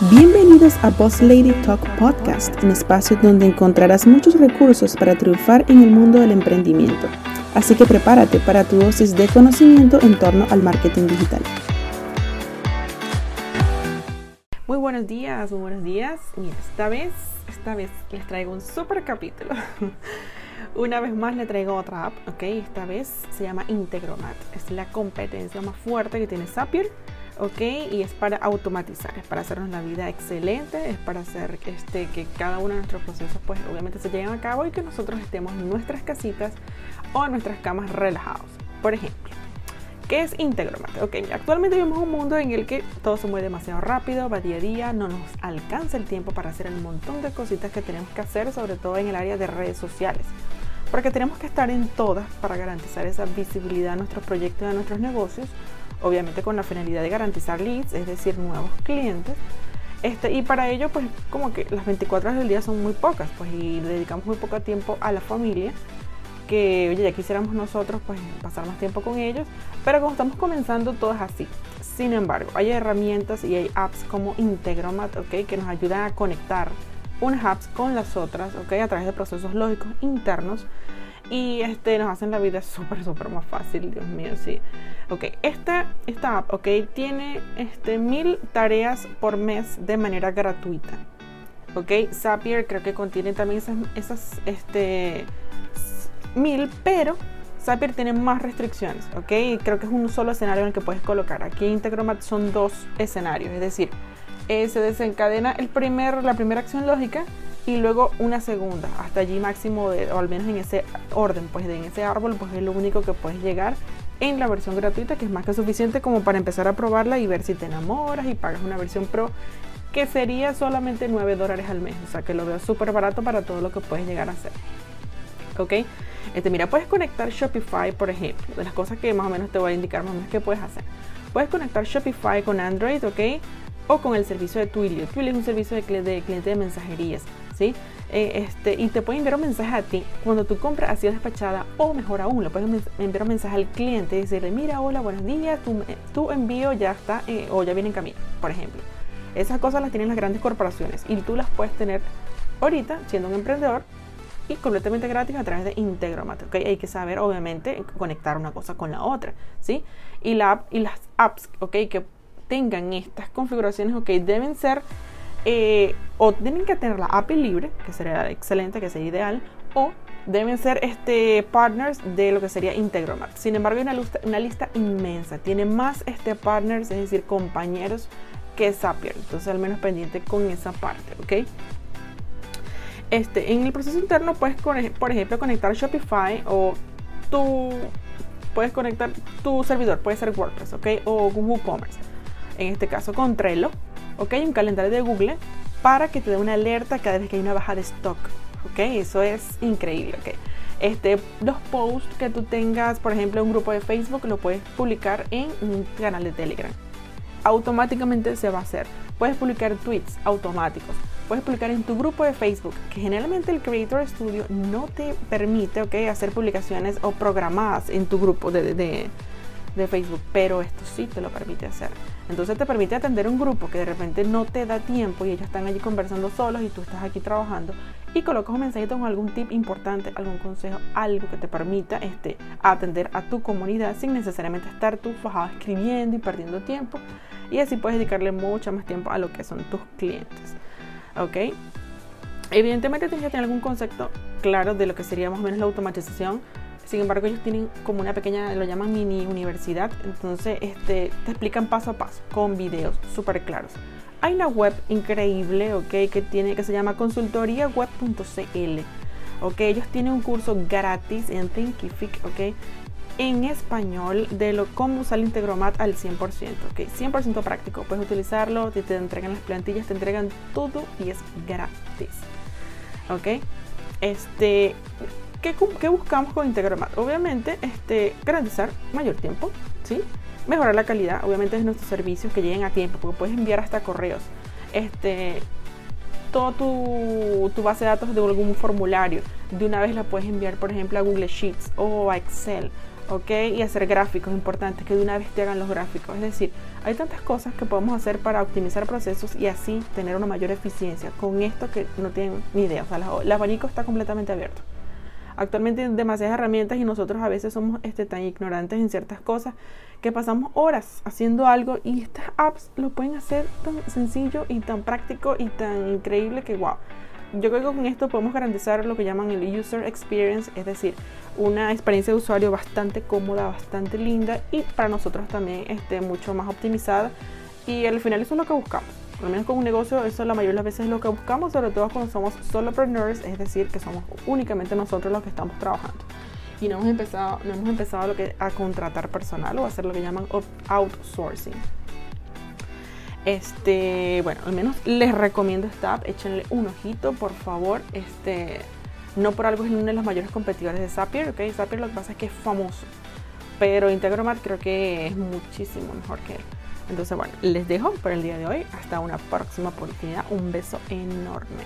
Bienvenidos a Boss Lady Talk Podcast, un espacio donde encontrarás muchos recursos para triunfar en el mundo del emprendimiento. Así que prepárate para tu dosis de conocimiento en torno al marketing digital. Muy buenos días, muy buenos días. Mira, esta vez, esta vez les traigo un super capítulo. Una vez más le traigo otra app, ok. Esta vez se llama Integromat. Es la competencia más fuerte que tiene Zapier ¿ok? Y es para automatizar, es para hacernos la vida excelente, es para hacer este, que cada uno de nuestros procesos, pues obviamente se lleven a cabo y que nosotros estemos en nuestras casitas o en nuestras camas relajados. Por ejemplo, ¿qué es Integromat? Ok, actualmente vivimos un mundo en el que todo se mueve demasiado rápido, va día a día, no nos alcanza el tiempo para hacer el montón de cositas que tenemos que hacer, sobre todo en el área de redes sociales porque tenemos que estar en todas para garantizar esa visibilidad a nuestros proyectos y a nuestros negocios obviamente con la finalidad de garantizar leads, es decir, nuevos clientes. Este, y para ello, pues como que las 24 horas del día son muy pocas, pues y dedicamos muy poco tiempo a la familia, que oye, ya quisiéramos nosotros pues pasar más tiempo con ellos, pero como estamos comenzando todo es así. Sin embargo, hay herramientas y hay apps como Integromat, ¿ok? Que nos ayudan a conectar unas apps con las otras, ¿ok? A través de procesos lógicos internos y este, nos hacen la vida súper, súper más fácil, Dios mío, sí. Ok, esta, esta app, tiene este, mil tareas por mes de manera gratuita. Ok, Zapier creo que contiene también esas, esas este, mil, pero Zapier tiene más restricciones, ¿ok? Creo que es un solo escenario en el que puedes colocar. Aquí en Integromat son dos escenarios, es decir, eh, se desencadena el primer, la primera acción lógica y luego una segunda, hasta allí máximo, de, o al menos en ese orden, pues en ese árbol, pues es lo único que puedes llegar en la versión gratuita, que es más que suficiente como para empezar a probarla y ver si te enamoras y pagas una versión pro, que sería solamente 9 dólares al mes, o sea que lo veo súper barato para todo lo que puedes llegar a hacer. ¿Ok? Este, mira, puedes conectar Shopify, por ejemplo, de las cosas que más o menos te voy a indicar más o menos que puedes hacer. Puedes conectar Shopify con Android, ¿ok? O con el servicio de Twilio. Twilio es un servicio de, de cliente de mensajerías. ¿Sí? Eh, este, y te puede enviar un mensaje a ti cuando tu compra ha sido despachada o mejor aún, le puedes enviar un mensaje al cliente y decirle, mira, hola, buenos días, tu, envío ya está eh, o ya viene en camino, por ejemplo. Esas cosas las tienen las grandes corporaciones y tú las puedes tener ahorita siendo un emprendedor y completamente gratis a través de Integromat. ¿okay? Hay que saber, obviamente, conectar una cosa con la otra. ¿sí? Y, la y las apps ¿okay? que tengan estas configuraciones ¿okay? deben ser eh, o tienen que tener la API libre, que sería excelente, que sería ideal, o deben ser este, partners de lo que sería Integromat. Sin embargo, hay una lista, una lista inmensa, tiene más este, partners, es decir, compañeros que Zapier. Entonces, al menos pendiente con esa parte, ¿ok? Este, en el proceso interno puedes, por ejemplo, conectar Shopify o tu, puedes conectar tu servidor, puede ser WordPress, ¿ok? O Google Commerce. En este caso con Trello, ¿ok? Un calendario de Google para que te dé una alerta cada vez que hay una baja de stock, ¿ok? Eso es increíble, ¿ok? Este, los posts que tú tengas, por ejemplo, en un grupo de Facebook, lo puedes publicar en un canal de Telegram. Automáticamente se va a hacer. Puedes publicar tweets automáticos. Puedes publicar en tu grupo de Facebook, que generalmente el Creator Studio no te permite, ¿ok? Hacer publicaciones o programadas en tu grupo de, de de Facebook, pero esto sí te lo permite hacer. Entonces te permite atender un grupo que de repente no te da tiempo y ellos están allí conversando solos y tú estás aquí trabajando y colocas un mensajito con algún tip importante, algún consejo, algo que te permita este, atender a tu comunidad sin necesariamente estar tú fajado escribiendo y perdiendo tiempo y así puedes dedicarle mucho más tiempo a lo que son tus clientes. ¿Ok? Evidentemente tienes que tener algún concepto claro de lo que sería más o menos la automatización sin embargo, ellos tienen como una pequeña, lo llaman mini universidad, entonces este, te explican paso a paso con videos súper claros. Hay una web increíble, ¿ok? Que, tiene, que se llama consultoriaweb.cl. ¿ok? Ellos tienen un curso gratis en Thinkific, ¿ok? En español de lo, cómo usar el Integromat al 100%, ¿ok? 100% práctico. Puedes utilizarlo, te, te entregan las plantillas, te entregan todo y es gratis, ¿ok? Este, ¿qué, buscamos con Integromat? Obviamente, este, garantizar mayor tiempo, ¿sí? Mejorar la calidad, obviamente, de nuestros servicios que lleguen a tiempo, porque puedes enviar hasta correos. Este, toda tu, tu, base de datos de algún formulario, de una vez la puedes enviar, por ejemplo, a Google Sheets o a Excel ¿ok? Y hacer gráficos importantes, que de una vez te hagan los gráficos. Es decir, hay tantas cosas que podemos hacer para optimizar procesos y así tener una mayor eficiencia. Con esto que no tienen ni idea, o sea, el abanico está completamente abierto. Actualmente hay demasiadas herramientas y nosotros a veces somos este, tan ignorantes en ciertas cosas que pasamos horas haciendo algo y estas apps lo pueden hacer tan sencillo y tan práctico y tan increíble que wow. Yo creo que con esto podemos garantizar lo que llaman el user experience, es decir, una experiencia de usuario bastante cómoda, bastante linda y para nosotros también este, mucho más optimizada. Y al final eso es lo que buscamos. Al menos con un negocio, eso la mayoría de las veces es lo que buscamos, sobre todo cuando somos solopreneurs, es decir, que somos únicamente nosotros los que estamos trabajando. Y no hemos empezado, no hemos empezado lo que, a contratar personal o hacer lo que llaman outsourcing. Este, bueno, al menos les recomiendo esta app, échenle un ojito, por favor. Este, no por algo es uno de los mayores competidores de Zapier, ¿ok? Zapier lo que pasa es que es famoso, pero Integromat creo que es muchísimo mejor que él. Entonces, bueno, les dejo por el día de hoy. Hasta una próxima oportunidad. Un beso enorme.